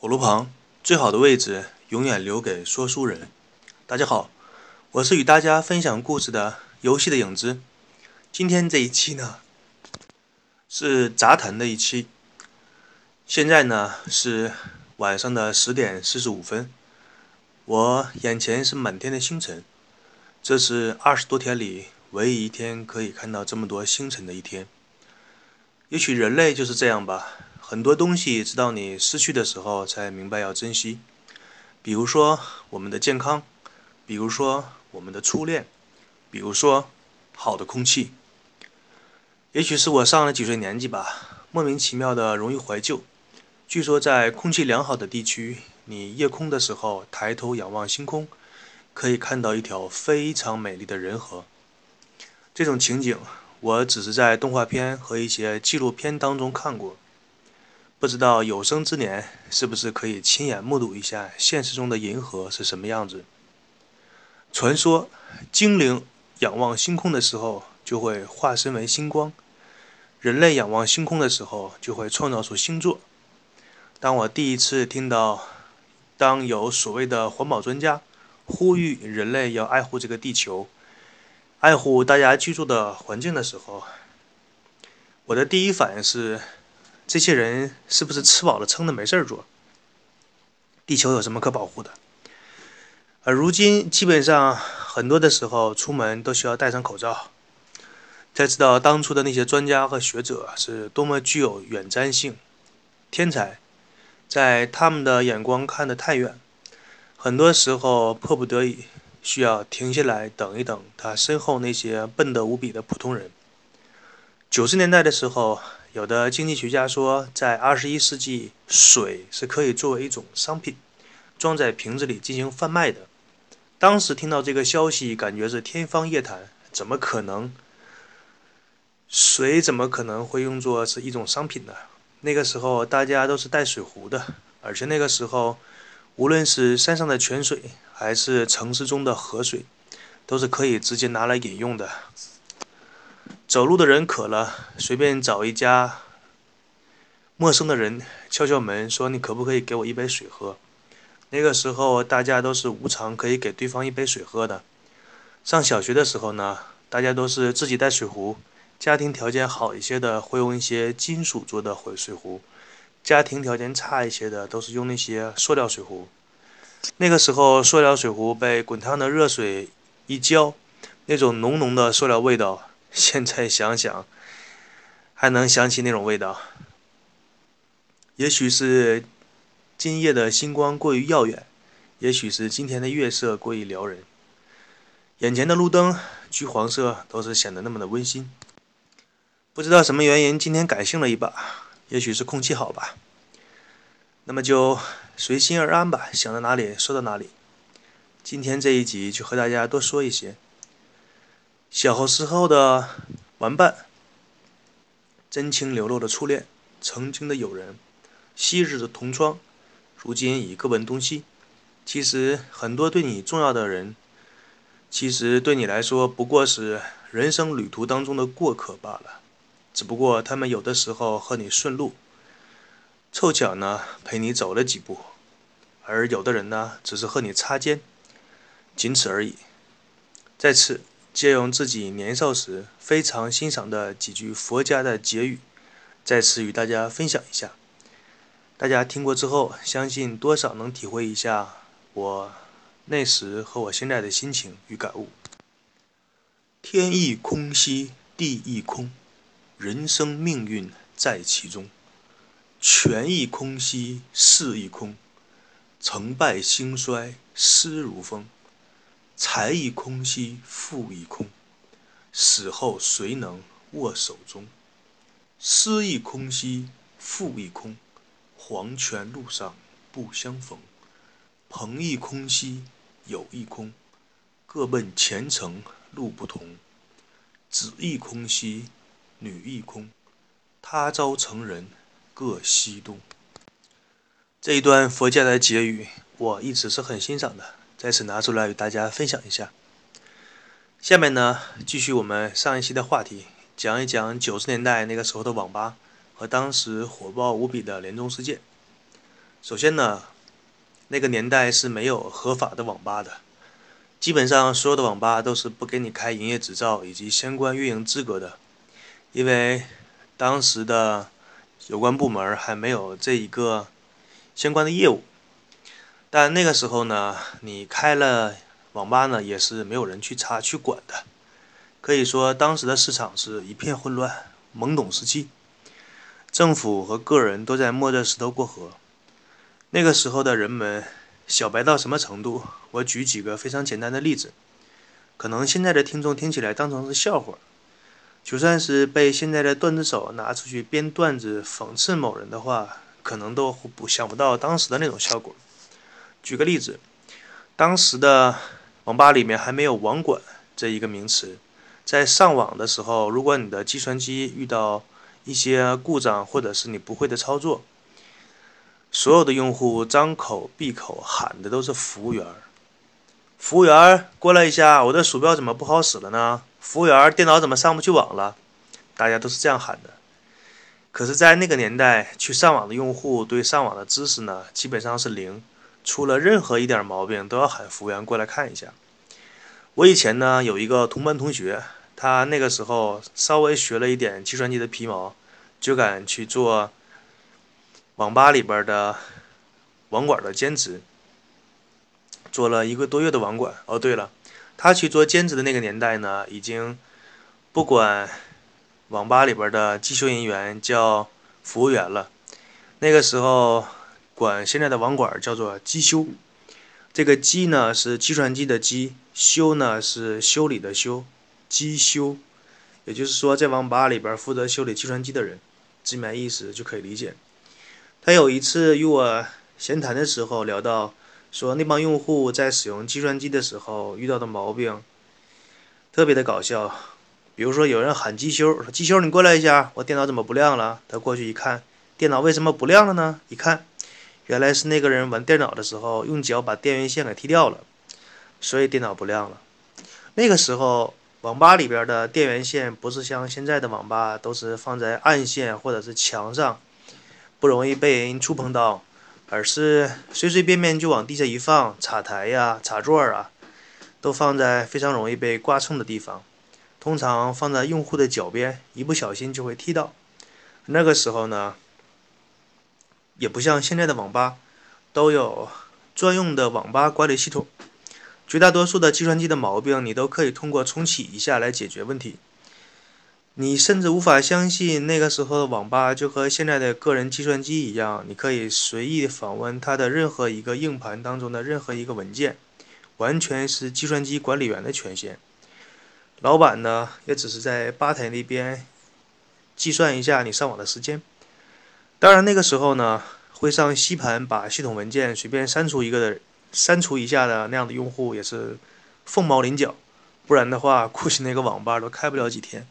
火炉旁最好的位置永远留给说书人。大家好，我是与大家分享故事的游戏的影子。今天这一期呢是杂谈的一期。现在呢是晚上的十点四十五分，我眼前是满天的星辰。这是二十多天里唯一一天可以看到这么多星辰的一天。也许人类就是这样吧。很多东西，直到你失去的时候，才明白要珍惜。比如说我们的健康，比如说我们的初恋，比如说好的空气。也许是我上了几岁年纪吧，莫名其妙的容易怀旧。据说在空气良好的地区，你夜空的时候抬头仰望星空，可以看到一条非常美丽的人河。这种情景，我只是在动画片和一些纪录片当中看过。不知道有生之年是不是可以亲眼目睹一下现实中的银河是什么样子？传说精灵仰望星空的时候就会化身为星光，人类仰望星空的时候就会创造出星座。当我第一次听到，当有所谓的环保专家呼吁人类要爱护这个地球，爱护大家居住的环境的时候，我的第一反应是。这些人是不是吃饱了撑的没事儿做？地球有什么可保护的？而如今基本上很多的时候出门都需要戴上口罩，才知道当初的那些专家和学者是多么具有远瞻性、天才，在他们的眼光看得太远，很多时候迫不得已需要停下来等一等他身后那些笨得无比的普通人。九十年代的时候。有的经济学家说，在二十一世纪，水是可以作为一种商品，装在瓶子里进行贩卖的。当时听到这个消息，感觉是天方夜谭，怎么可能？水怎么可能会用作是一种商品呢？那个时候大家都是带水壶的，而且那个时候，无论是山上的泉水，还是城市中的河水，都是可以直接拿来饮用的。走路的人渴了，随便找一家陌生的人敲敲门，说：“你可不可以给我一杯水喝？”那个时候，大家都是无偿可以给对方一杯水喝的。上小学的时候呢，大家都是自己带水壶，家庭条件好一些的会用一些金属做的水水壶，家庭条件差一些的都是用那些塑料水壶。那个时候，塑料水壶被滚烫的热水一浇，那种浓浓的塑料味道。现在想想，还能想起那种味道。也许是今夜的星光过于耀眼，也许是今天的月色过于撩人。眼前的路灯橘黄色，都是显得那么的温馨。不知道什么原因，今天感性了一把，也许是空气好吧。那么就随心而安吧，想到哪里说到哪里。今天这一集就和大家多说一些。小时候的玩伴，真情流露的初恋，曾经的友人，昔日的同窗，如今已各奔东西。其实很多对你重要的人，其实对你来说不过是人生旅途当中的过客罢了。只不过他们有的时候和你顺路，凑巧呢陪你走了几步，而有的人呢只是和你擦肩，仅此而已。在此。借用自己年少时非常欣赏的几句佛家的结语，在此与大家分享一下。大家听过之后，相信多少能体会一下我那时和我现在的心情与感悟。天亦空兮，地亦空，人生命运在其中。权亦空兮，势亦空，成败兴衰失如风。财亦空兮，富亦空，死后谁能握手中？诗亦空兮，富亦空，黄泉路上不相逢。朋亦空兮，友亦空，各奔前程路不同。子亦空兮，女亦空，他朝成人各西东。这一段佛家的结语，我一直是很欣赏的。在此拿出来与大家分享一下。下面呢，继续我们上一期的话题，讲一讲九十年代那个时候的网吧和当时火爆无比的联众世界。首先呢，那个年代是没有合法的网吧的，基本上所有的网吧都是不给你开营业执照以及相关运营资格的，因为当时的有关部门还没有这一个相关的业务。但那个时候呢，你开了网吧呢，也是没有人去查去管的。可以说，当时的市场是一片混乱、懵懂时期，政府和个人都在摸着石头过河。那个时候的人们小白到什么程度？我举几个非常简单的例子，可能现在的听众听起来当成是笑话，就算是被现在的段子手拿出去编段子讽刺某人的话，可能都不想不到当时的那种效果。举个例子，当时的网吧里面还没有网管这一个名词，在上网的时候，如果你的计算机遇到一些故障，或者是你不会的操作，所有的用户张口闭口喊的都是服务员服务员过来一下，我的鼠标怎么不好使了呢？服务员电脑怎么上不去网了？大家都是这样喊的。可是，在那个年代，去上网的用户对上网的知识呢，基本上是零。出了任何一点毛病，都要喊服务员过来看一下。我以前呢有一个同班同学，他那个时候稍微学了一点计算机的皮毛，就敢去做网吧里边的网管的兼职，做了一个多月的网管。哦，对了，他去做兼职的那个年代呢，已经不管网吧里边的技术人员叫服务员了。那个时候。管现在的网管叫做机修，这个机呢是计算机的机，修呢是修理的修，机修，也就是说在网吧里边负责修理计算机的人，字面意思就可以理解。他有一次与我闲谈的时候聊到，说那帮用户在使用计算机的时候遇到的毛病，特别的搞笑。比如说有人喊机修，说机修你过来一下，我电脑怎么不亮了？他过去一看，电脑为什么不亮了呢？一看。原来是那个人玩电脑的时候用脚把电源线给踢掉了，所以电脑不亮了。那个时候网吧里边的电源线不是像现在的网吧都是放在暗线或者是墙上，不容易被人触碰到，而是随随便便就往地下一放，插台呀、插座啊，都放在非常容易被刮蹭的地方，通常放在用户的脚边，一不小心就会踢到。那个时候呢？也不像现在的网吧，都有专用的网吧管理系统。绝大多数的计算机的毛病，你都可以通过重启一下来解决问题。你甚至无法相信，那个时候的网吧就和现在的个人计算机一样，你可以随意访问它的任何一个硬盘当中的任何一个文件，完全是计算机管理员的权限。老板呢，也只是在吧台那边计算一下你上网的时间。当然，那个时候呢，会上吸盘把系统文件随便删除一个的、删除一下的那样的用户也是凤毛麟角，不然的话，估计那个网吧都开不了几天。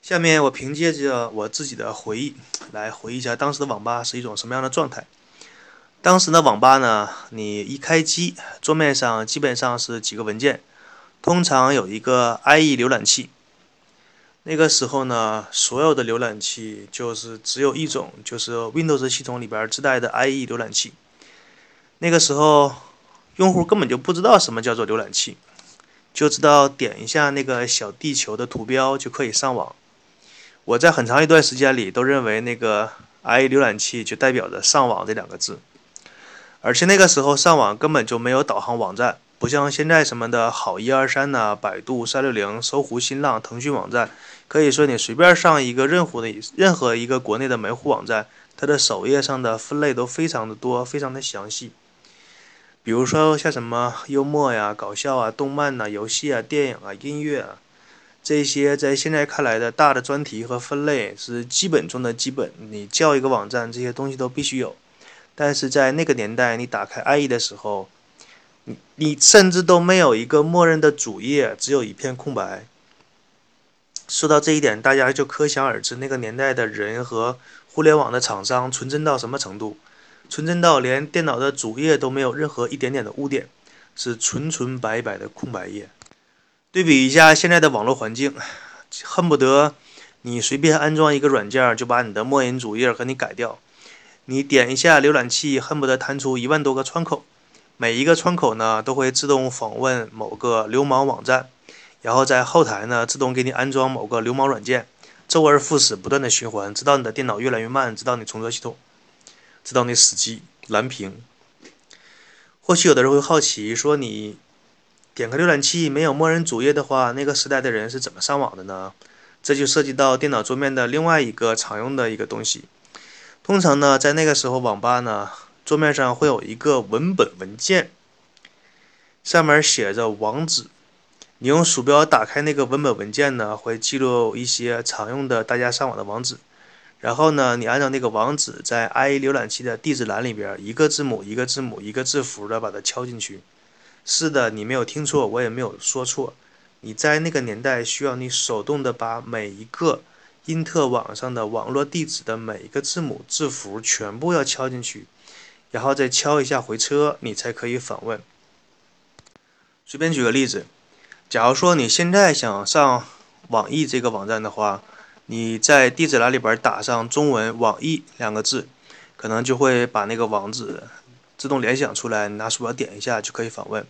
下面我凭借着我自己的回忆来回忆一下当时的网吧是一种什么样的状态。当时的网吧呢，你一开机，桌面上基本上是几个文件，通常有一个 IE 浏览器。那个时候呢，所有的浏览器就是只有一种，就是 Windows 系统里边自带的 IE 浏览器。那个时候，用户根本就不知道什么叫做浏览器，就知道点一下那个小地球的图标就可以上网。我在很长一段时间里都认为那个 IE 浏览器就代表着上网这两个字，而且那个时候上网根本就没有导航网站。不像现在什么的好一二三呐，百度、三六零、搜狐、新浪、腾讯网站，可以说你随便上一个任何的任何一个国内的门户网站，它的首页上的分类都非常的多，非常的详细。比如说像什么幽默呀、搞笑啊、动漫呐、游戏啊、电影啊、音乐啊，这些在现在看来的大的专题和分类是基本中的基本，你叫一个网站，这些东西都必须有。但是在那个年代，你打开 IE 的时候，你甚至都没有一个默认的主页，只有一片空白。说到这一点，大家就可想而知，那个年代的人和互联网的厂商纯真到什么程度？纯真到连电脑的主页都没有任何一点点的污点，是纯纯白白的空白页。对比一下现在的网络环境，恨不得你随便安装一个软件就把你的默认主页给你改掉。你点一下浏览器，恨不得弹出一万多个窗口，每一个窗口呢都会自动访问某个流氓网站，然后在后台呢自动给你安装某个流氓软件，周而复始，不断的循环，直到你的电脑越来越慢，直到你重做系统，直到你死机蓝屏。或许有的人会好奇，说你点开浏览器没有默认主页的话，那个时代的人是怎么上网的呢？这就涉及到电脑桌面的另外一个常用的一个东西。通常呢，在那个时候，网吧呢桌面上会有一个文本文件，上面写着网址。你用鼠标打开那个文本文件呢，会记录一些常用的大家上网的网址。然后呢，你按照那个网址在 IE 浏览器的地址栏里边，一个字母一个字母一个字符的把它敲进去。是的，你没有听错，我也没有说错。你在那个年代需要你手动的把每一个。因特网上的网络地址的每一个字母字符全部要敲进去，然后再敲一下回车，你才可以访问。随便举个例子，假如说你现在想上网易这个网站的话，你在地址栏里边打上中文“网易”两个字，可能就会把那个网址自动联想出来，拿鼠标点一下就可以访问。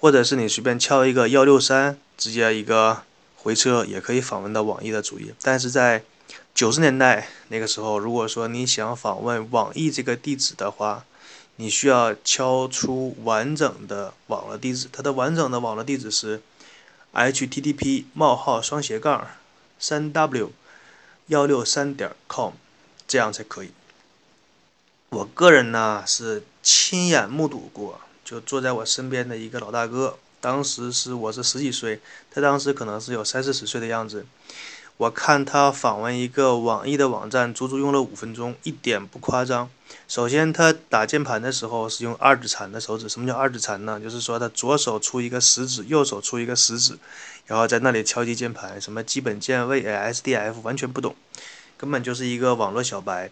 或者是你随便敲一个幺六三，直接一个。回车也可以访问到网易的主页，但是在九十年代那个时候，如果说你想访问网易这个地址的话，你需要敲出完整的网络地址。它的完整的网络地址是 http: 冒号双斜杠三 w 幺六三点 com，这样才可以。我个人呢是亲眼目睹过，就坐在我身边的一个老大哥。当时是我是十几岁，他当时可能是有三四十岁的样子。我看他访问一个网易的网站，足足用了五分钟，一点不夸张。首先，他打键盘的时候是用二指禅的手指。什么叫二指禅呢？就是说他左手出一个食指，右手出一个食指，然后在那里敲击键盘。什么基本键位、SDF 完全不懂，根本就是一个网络小白。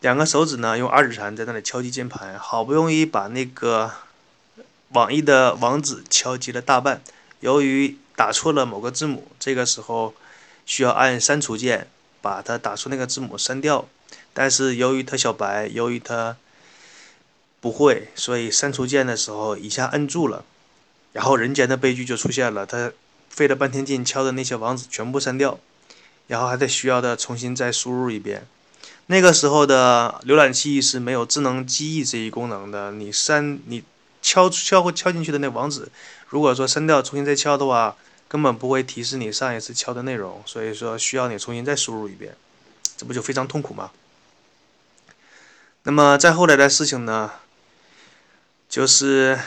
两个手指呢，用二指禅在那里敲击键盘，好不容易把那个。网易的网址敲击了大半，由于打错了某个字母，这个时候需要按删除键把它打出那个字母删掉。但是由于他小白，由于他不会，所以删除键的时候一下摁住了，然后人间的悲剧就出现了。他费了半天劲敲的那些网址全部删掉，然后还得需要的重新再输入一遍。那个时候的浏览器是没有智能记忆这一功能的，你删你。敲敲敲进去的那网址，如果说删掉重新再敲的话，根本不会提示你上一次敲的内容，所以说需要你重新再输入一遍，这不就非常痛苦吗？那么再后来的事情呢，就是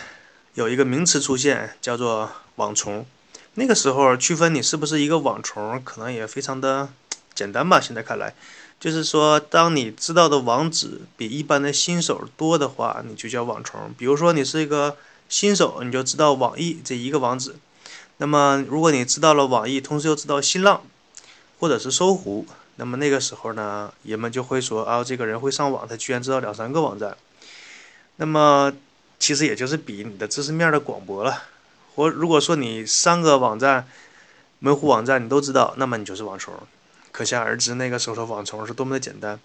有一个名词出现，叫做网虫。那个时候区分你是不是一个网虫，可能也非常的简单吧？现在看来。就是说，当你知道的网址比一般的新手多的话，你就叫网虫。比如说，你是一个新手，你就知道网易这一个网址。那么，如果你知道了网易，同时又知道新浪或者是搜狐，那么那个时候呢，人们就会说啊，这个人会上网，他居然知道两三个网站。那么，其实也就是比你的知识面的广博了。或如果说你三个网站、门户网站你都知道，那么你就是网虫。可想而知，那个时候的网虫是多么的简单。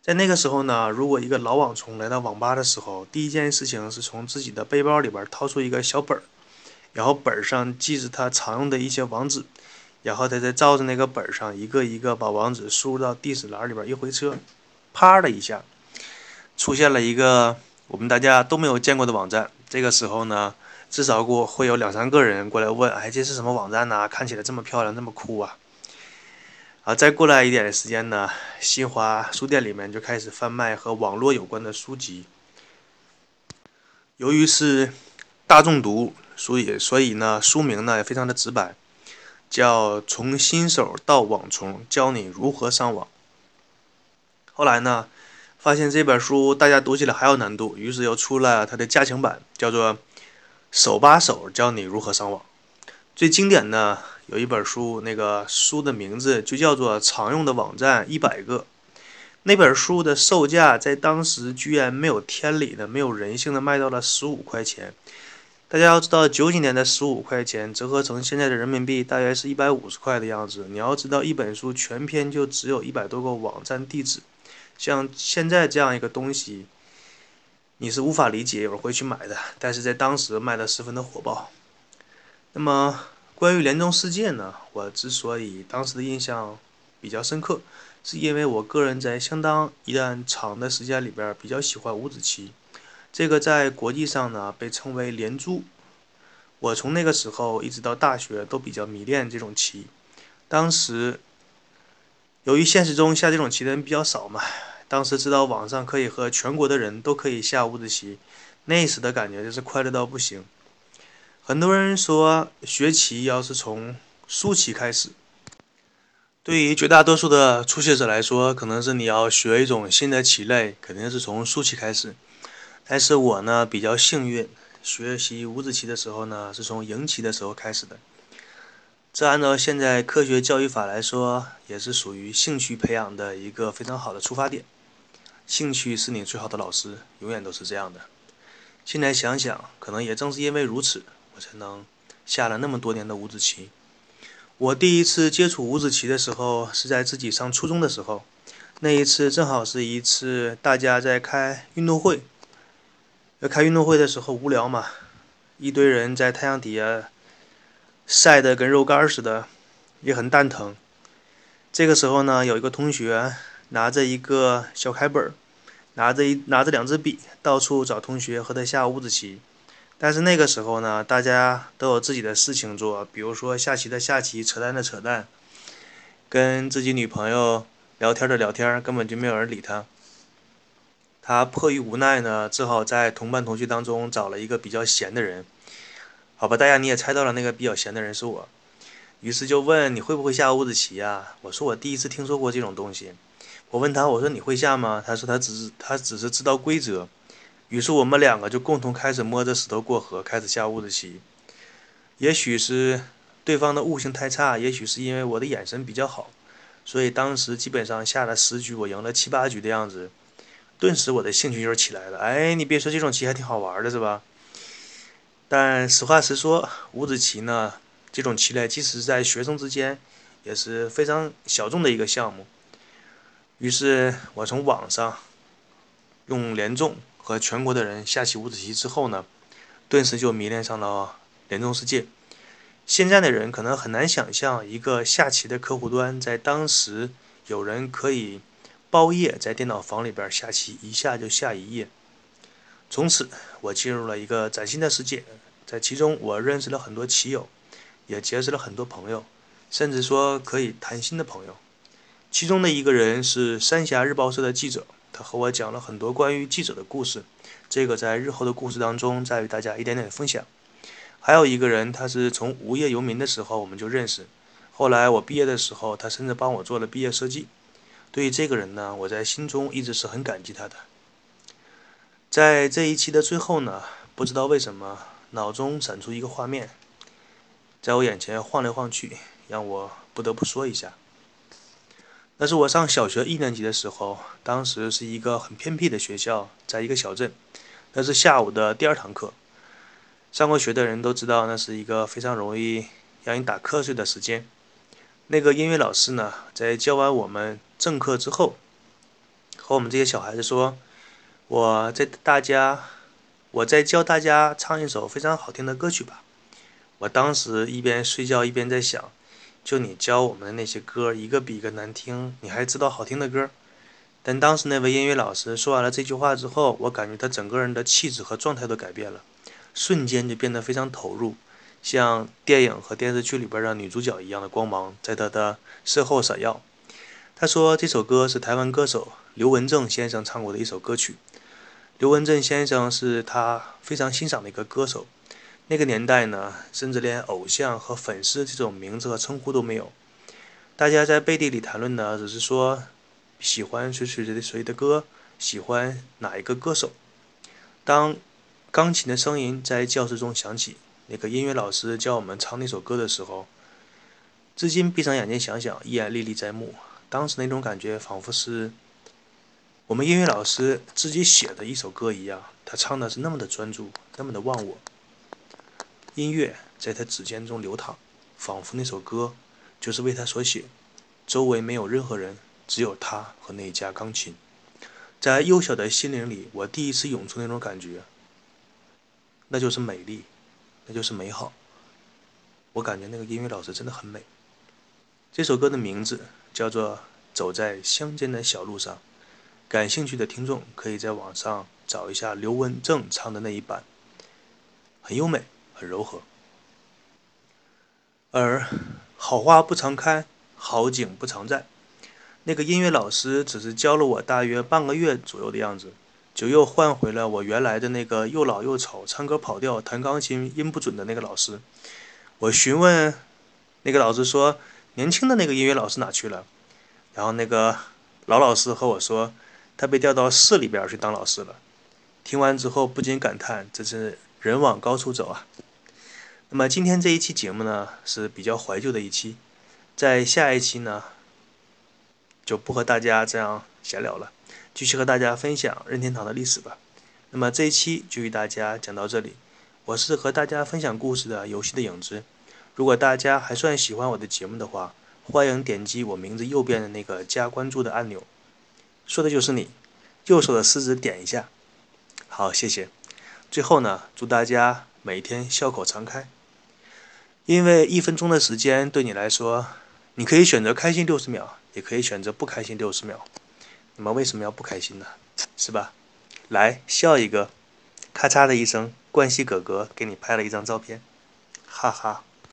在那个时候呢，如果一个老网虫来到网吧的时候，第一件事情是从自己的背包里边掏出一个小本儿，然后本上记着他常用的一些网址，然后他再照着那个本上一个一个把网址输入到地址栏里边，一回车，啪的一下，出现了一个我们大家都没有见过的网站。这个时候呢，至少过会有两三个人过来问：“哎，这是什么网站呢？看起来这么漂亮，这么酷啊！”啊，再过来一点的时间呢，新华书店里面就开始贩卖和网络有关的书籍。由于是大众读，所以所以呢，书名呢也非常的直白，叫《从新手到网虫，教你如何上网》。后来呢，发现这本书大家读起来还有难度，于是又出了它的加强版，叫做《手把手教你如何上网》。最经典的。有一本书，那个书的名字就叫做《常用的网站一百个》。那本书的售价在当时居然没有天理的、没有人性的卖到了十五块钱。大家要知道，九几年的十五块钱折合成现在的人民币，大约是一百五十块的样子。你要知道，一本书全篇就只有一百多个网站地址，像现在这样一个东西，你是无法理解有人会去买的，但是在当时卖的十分的火爆。那么关于联众世界呢，我之所以当时的印象比较深刻，是因为我个人在相当一段长的时间里边比较喜欢五子棋，这个在国际上呢被称为连珠。我从那个时候一直到大学都比较迷恋这种棋。当时由于现实中下这种棋的人比较少嘛，当时知道网上可以和全国的人都可以下五子棋，那时的感觉就是快乐到不行。很多人说学棋要是从输棋开始，对于绝大多数的初学者来说，可能是你要学一种新的棋类，肯定是从输棋开始。但是我呢比较幸运。学习五子棋的时候呢，是从赢棋的时候开始的。这按照现在科学教育法来说，也是属于兴趣培养的一个非常好的出发点。兴趣是你最好的老师，永远都是这样的。现在想想，可能也正是因为如此，我才能下了那么多年的五子棋。我第一次接触五子棋的时候，是在自己上初中的时候。那一次正好是一次大家在开运动会。要开运动会的时候无聊嘛，一堆人在太阳底下晒得跟肉干似的，也很蛋疼。这个时候呢，有一个同学拿着一个小开本，拿着一拿着两支笔，到处找同学和他下五子棋。但是那个时候呢，大家都有自己的事情做，比如说下棋的下棋，扯淡的扯淡，跟自己女朋友聊天的聊天，根本就没有人理他。他迫于无奈呢，只好在同班同学当中找了一个比较闲的人。好吧，大家你也猜到了，那个比较闲的人是我。于是就问你会不会下五子棋呀？我说我第一次听说过这种东西。我问他，我说你会下吗？他说他只是他只是知道规则。于是我们两个就共同开始摸着石头过河，开始下五子棋。也许是对方的悟性太差，也许是因为我的眼神比较好，所以当时基本上下了十局，我赢了七八局的样子。顿时我的兴趣就起来了。哎，你别说，这种棋还挺好玩的，是吧？但实话实说，五子棋呢，这种棋类即使在学生之间也是非常小众的一个项目。于是我从网上用联众和全国的人下起五子棋之后呢，顿时就迷恋上了联众世界。现在的人可能很难想象，一个下棋的客户端在当时有人可以。包夜在电脑房里边下棋，一下就下一夜。从此，我进入了一个崭新的世界，在其中我认识了很多棋友，也结识了很多朋友，甚至说可以谈心的朋友。其中的一个人是三峡日报社的记者，他和我讲了很多关于记者的故事，这个在日后的故事当中再与大家一点点分享。还有一个人，他是从无业游民的时候我们就认识，后来我毕业的时候，他甚至帮我做了毕业设计。对于这个人呢，我在心中一直是很感激他的。在这一期的最后呢，不知道为什么脑中闪出一个画面，在我眼前晃来晃去，让我不得不说一下。那是我上小学一年级的时候，当时是一个很偏僻的学校，在一个小镇。那是下午的第二堂课，上过学的人都知道，那是一个非常容易让你打瞌睡的时间。那个音乐老师呢，在教完我们正课之后，和我们这些小孩子说：“我在大家，我在教大家唱一首非常好听的歌曲吧。”我当时一边睡觉一边在想：就你教我们的那些歌，一个比一个难听，你还知道好听的歌？但当时那位音乐老师说完了这句话之后，我感觉他整个人的气质和状态都改变了，瞬间就变得非常投入。像电影和电视剧里边的女主角一样的光芒在她的身后闪耀。他说这首歌是台湾歌手刘文正先生唱过的一首歌曲。刘文正先生是他非常欣赏的一个歌手。那个年代呢，甚至连偶像和粉丝这种名字和称呼都没有。大家在背地里谈论的只是说喜欢谁谁谁的谁的歌，喜欢哪一个歌手。当钢琴的声音在教室中响起。那个音乐老师教我们唱那首歌的时候，至今闭上眼睛想想，依然历历在目。当时那种感觉，仿佛是我们音乐老师自己写的一首歌一样。他唱的是那么的专注，那么的忘我。音乐在他指尖中流淌，仿佛那首歌就是为他所写。周围没有任何人，只有他和那一架钢琴。在幼小的心灵里，我第一次涌出那种感觉，那就是美丽，那就是美好。我感觉那个音乐老师真的很美。这首歌的名字叫做《走在乡间的小路上》，感兴趣的听众可以在网上找一下刘文正唱的那一版，很优美，很柔和。而好花不常开，好景不常在。那个音乐老师只是教了我大约半个月左右的样子，就又换回了我原来的那个又老又丑、唱歌跑调、弹钢琴音不准的那个老师。我询问那个老师说：“年轻的那个音乐老师哪去了？”然后那个老老师和我说：“他被调到市里边去当老师了。”听完之后不禁感叹：“这是人往高处走啊！”那么今天这一期节目呢是比较怀旧的一期，在下一期呢就不和大家这样闲聊了，继续和大家分享任天堂的历史吧。那么这一期就与大家讲到这里。我是和大家分享故事的游戏的影子。如果大家还算喜欢我的节目的话，欢迎点击我名字右边的那个加关注的按钮，说的就是你，右手的食指点一下。好，谢谢。最后呢，祝大家每天笑口常开。因为一分钟的时间对你来说，你可以选择开心六十秒，也可以选择不开心六十秒。你们为什么要不开心呢？是吧？来笑一个，咔嚓的一声。冠希哥哥给你拍了一张照片，哈哈。